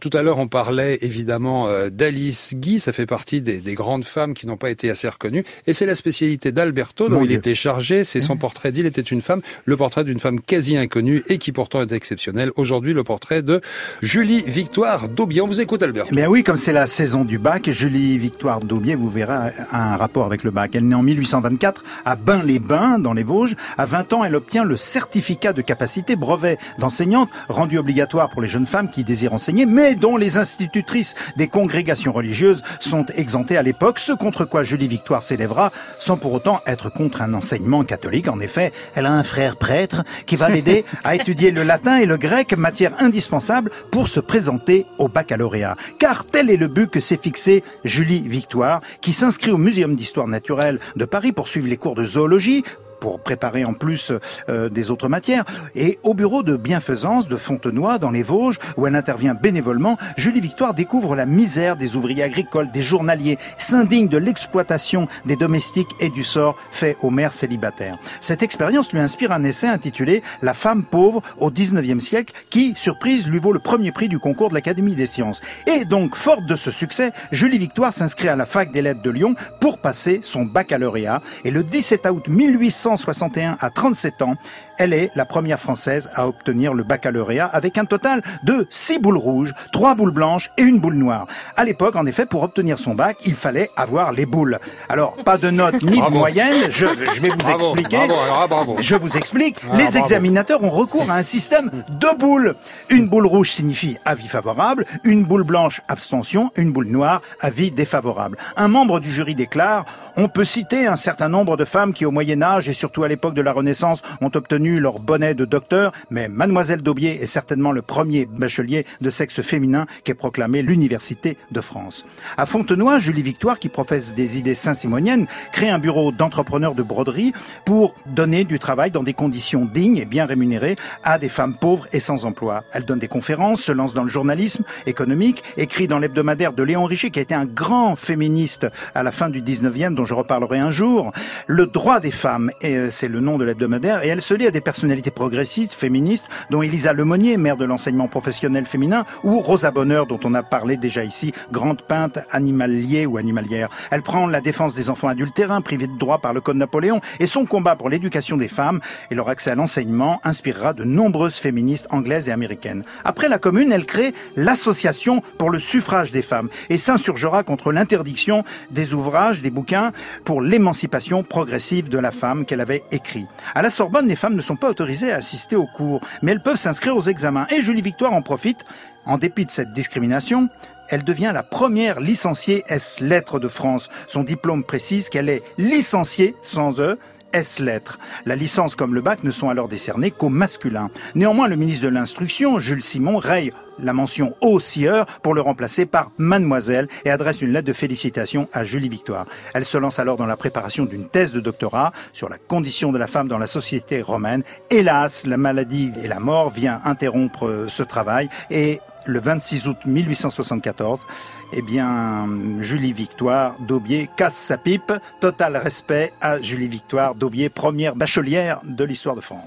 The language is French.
Tout à l'heure, on parlait évidemment euh, d'Alice Guy. Ça fait partie des, grandes femmes qui n'ont pas été assez reconnues. Et c'est la spécialité d'Alberto dont il était chargé. C'est son portrait d'Il était une femme. Le portrait d'une femme quasi inconnue et qui pourtant est exceptionnelle. Aujourd'hui, le portrait de Julie Victoire Daubier. On vous écoute, Alberto. Mais oui, comme c'est la saison du bac, Julie Victoire Daubier, vous verrez, a un rapport avec le bac. Elle naît en 1824 à Bain-les-Bains, dans les Vosges. À 20 ans, elle obtient le certificat de capacité brevet d'enseignante, rendu obligatoire pour les jeunes femmes qui désirent enseigner, mais dont les institutrices des congrégations religieuses sont exemptées à l'époque, ce contre quoi Julie Victoire s'élèvera sans pour autant être contre un enseignement catholique. En effet, elle a un frère prêtre qui va l'aider à étudier le latin et le grec, matière indispensable pour se présenter au baccalauréat. Car tel est le but que s'est fixé Julie Victoire, qui s'inscrit au Muséum d'histoire naturelle de Paris pour suivre les cours de zoologie, pour préparer en plus euh, des autres matières. Et au bureau de bienfaisance de Fontenoy, dans les Vosges, où elle intervient bénévolement, Julie Victoire découvre la misère des ouvriers agricoles, des journaliers, s'indigne de l'exploitation des domestiques et du sort fait aux mères célibataires. Cette expérience lui inspire un essai intitulé La femme pauvre au 19e siècle, qui, surprise, lui vaut le premier prix du concours de l'Académie des sciences. Et donc, forte de ce succès, Julie Victoire s'inscrit à la fac des lettres de Lyon pour passer son baccalauréat. Et le 17 août 1800 1961 à 37 ans, elle est la première française à obtenir le baccalauréat avec un total de 6 boules rouges, 3 boules blanches et une boule noire. À l'époque, en effet, pour obtenir son bac, il fallait avoir les boules. Alors, pas de notes ni de moyenne, je, vais vous expliquer. Ah, je vous explique. Ah, les examinateurs ont recours à un système de boules. Une boule rouge signifie avis favorable, une boule blanche abstention, une boule noire avis défavorable. Un membre du jury déclare, on peut citer un certain nombre de femmes qui au Moyen Âge et surtout à l'époque de la Renaissance ont obtenu leur bonnet de docteur, mais Mademoiselle Daubier est certainement le premier bachelier de sexe féminin qu'ait proclamé l'Université de France. À Fontenoy, Julie Victoire, qui professe des idées saint-simoniennes, crée un bureau d'entrepreneurs de broderie pour donner du travail dans des conditions dignes et bien rémunérées à des femmes pauvres et sans emploi. Elle donne des conférences, se lance dans le journalisme économique, écrit dans l'hebdomadaire de Léon Richer, qui a été un grand féministe à la fin du 19e, dont je reparlerai un jour. Le droit des femmes, euh, c'est le nom de l'hebdomadaire, et elle se lie à des personnalités progressistes, féministes, dont Elisa Lemonnier, maire de l'enseignement professionnel féminin, ou Rosa Bonheur, dont on a parlé déjà ici, grande peinte animalier ou animalière. Elle prend la défense des enfants adultérins, privés de droit par le Code Napoléon, et son combat pour l'éducation des femmes et leur accès à l'enseignement inspirera de nombreuses féministes anglaises et américaines. Après la Commune, elle crée l'Association pour le suffrage des femmes et s'insurgera contre l'interdiction des ouvrages, des bouquins pour l'émancipation progressive de la femme avait écrit. À la Sorbonne, les femmes ne sont pas autorisées à assister aux cours, mais elles peuvent s'inscrire aux examens. Et Julie Victoire en profite. En dépit de cette discrimination, elle devient la première licenciée S-lettres de France. Son diplôme précise qu'elle est licenciée sans E S-lettres. La licence comme le bac ne sont alors décernées qu'aux masculins. Néanmoins, le ministre de l'Instruction, Jules Simon, raye la mention au sieur pour le remplacer par mademoiselle et adresse une lettre de félicitations à Julie Victoire. Elle se lance alors dans la préparation d'une thèse de doctorat sur la condition de la femme dans la société romaine. Hélas, la maladie et la mort vient interrompre ce travail et le 26 août 1874, eh bien, Julie Victoire d'Aubier casse sa pipe. Total respect à Julie Victoire d'Aubier, première bachelière de l'histoire de France.